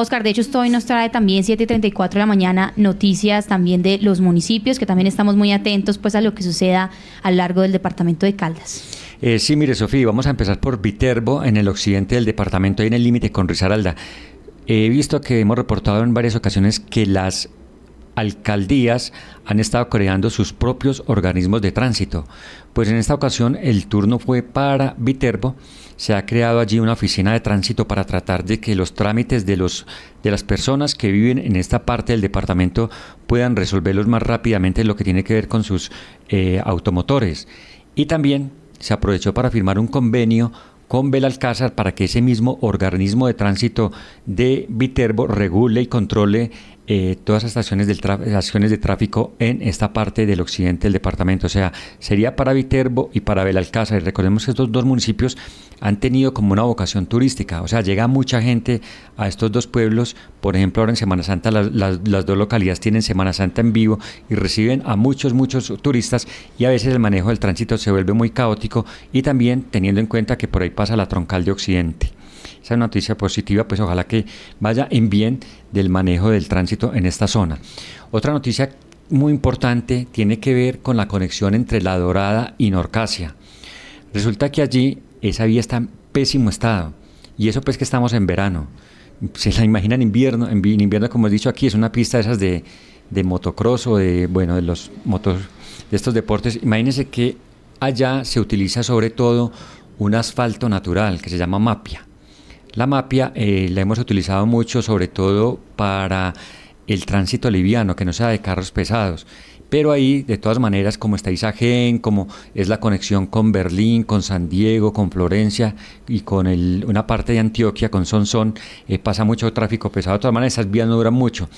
Oscar, de hecho, hoy nos trae también 7.34 de la mañana noticias también de los municipios, que también estamos muy atentos pues a lo que suceda a lo largo del departamento de Caldas. Eh, sí, mire, Sofía, vamos a empezar por Viterbo, en el occidente del departamento, ahí en el límite con Risaralda. He visto que hemos reportado en varias ocasiones que las alcaldías han estado creando sus propios organismos de tránsito. Pues en esta ocasión el turno fue para Viterbo. Se ha creado allí una oficina de tránsito para tratar de que los trámites de, los, de las personas que viven en esta parte del departamento puedan resolverlos más rápidamente en lo que tiene que ver con sus eh, automotores. Y también se aprovechó para firmar un convenio con Belalcázar para que ese mismo organismo de tránsito de Viterbo regule y controle eh, todas las estaciones, del de tráfico en esta parte del occidente del departamento. O sea, sería para Viterbo y para Belalcázar. Y recordemos que estos dos municipios han tenido como una vocación turística. O sea, llega mucha gente a estos dos pueblos. Por ejemplo, ahora en Semana Santa las, las dos localidades tienen Semana Santa en vivo y reciben a muchos, muchos turistas. Y a veces el manejo del tránsito se vuelve muy caótico y también teniendo en cuenta que por ahí pasa la troncal de Occidente esa noticia positiva, pues ojalá que vaya en bien del manejo del tránsito en esta zona. Otra noticia muy importante tiene que ver con la conexión entre La Dorada y Norcasia. Resulta que allí esa vía está en pésimo estado y eso pues que estamos en verano. Se la imaginan en invierno, en invierno como he dicho aquí es una pista de esas de, de motocross o de, bueno, de los motos, de estos deportes. Imagínense que allá se utiliza sobre todo un asfalto natural que se llama mapia. La mapia eh, la hemos utilizado mucho sobre todo para el tránsito liviano, que no sea de carros pesados. Pero ahí, de todas maneras, como está Isagen, como es la conexión con Berlín, con San Diego, con Florencia y con una parte de Antioquia, con Sonsón, eh, pasa mucho tráfico pesado. De todas maneras, esas vías no duran mucho.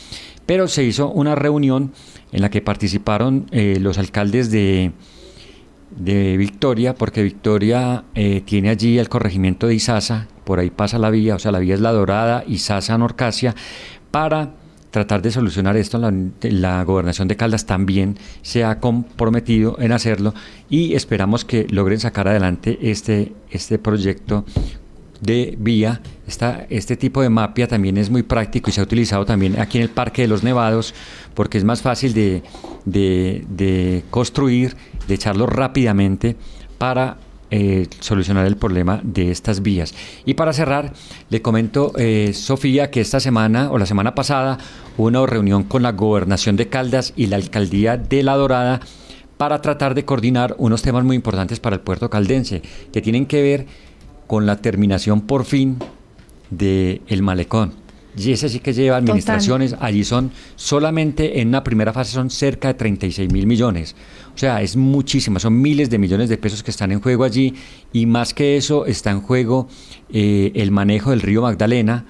Pero se hizo una reunión en la que participaron eh, los alcaldes de, de Victoria, porque Victoria tiene allí el corregimiento de Izaza, por ahí pasa la vía, o sea, la vía es la Dorada y Sasa Norcasia, para tratar de solucionar esto. La, gobernación de Caldas también se ha comprometido en hacerlo y esperamos que logren sacar adelante este, este proyecto de vía. Esta, este tipo de mapia también es muy práctico y se ha utilizado también aquí en el Parque de los Nevados porque es más fácil de, de construir, de echarlo rápidamente para eh, solucionar el problema de estas vías. Y para cerrar, le comento, eh, Sofía, que esta semana o la semana pasada hubo una reunión con la gobernación de Caldas y la alcaldía de La Dorada para tratar de coordinar unos temas muy importantes para el puerto caldense, que tienen que ver con la terminación por fin del el malecón. Y ese sí que lleva administraciones, allí son solamente en una primera fase son cerca de 36 mil millones. O sea, es muchísimo, son miles de millones de pesos que están en juego allí. Y más que eso está en juego eh, el manejo del río Magdalena,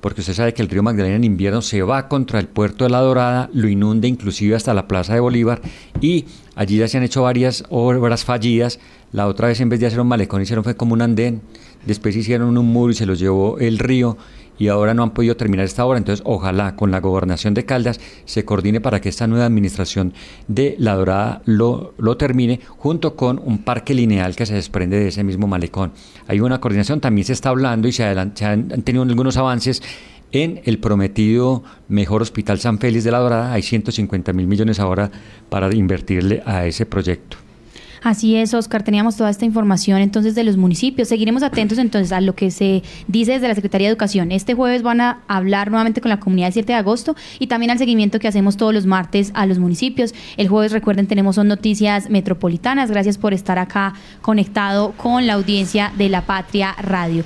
porque usted sabe que el río Magdalena en invierno se va contra el puerto de La Dorada, lo inunda inclusive hasta la Plaza de Bolívar y allí ya se han hecho varias obras fallidas. La otra vez en vez de hacer un malecón hicieron fue como un andén, después hicieron un muro y se los llevó el río y ahora no han podido terminar esta obra. Entonces, ojalá con la gobernación de Caldas se coordine para que esta nueva administración de La Dorada lo, lo termine, junto con un parque lineal que se desprende de ese mismo malecón. Hay una coordinación, también se está hablando y se, han, tenido algunos avances en el prometido mejor hospital San Félix de La Dorada. Hay 150 mil millones ahora para invertirle a ese proyecto. Así es, Oscar, teníamos toda esta información entonces de los municipios. Seguiremos atentos entonces a lo que se dice desde la Secretaría de Educación. Este jueves van a hablar nuevamente con la comunidad el 7 de agosto y también al seguimiento que hacemos todos los martes a los municipios. El jueves, recuerden, tenemos son noticias metropolitanas. Gracias por estar acá conectado con la audiencia de La Patria Radio.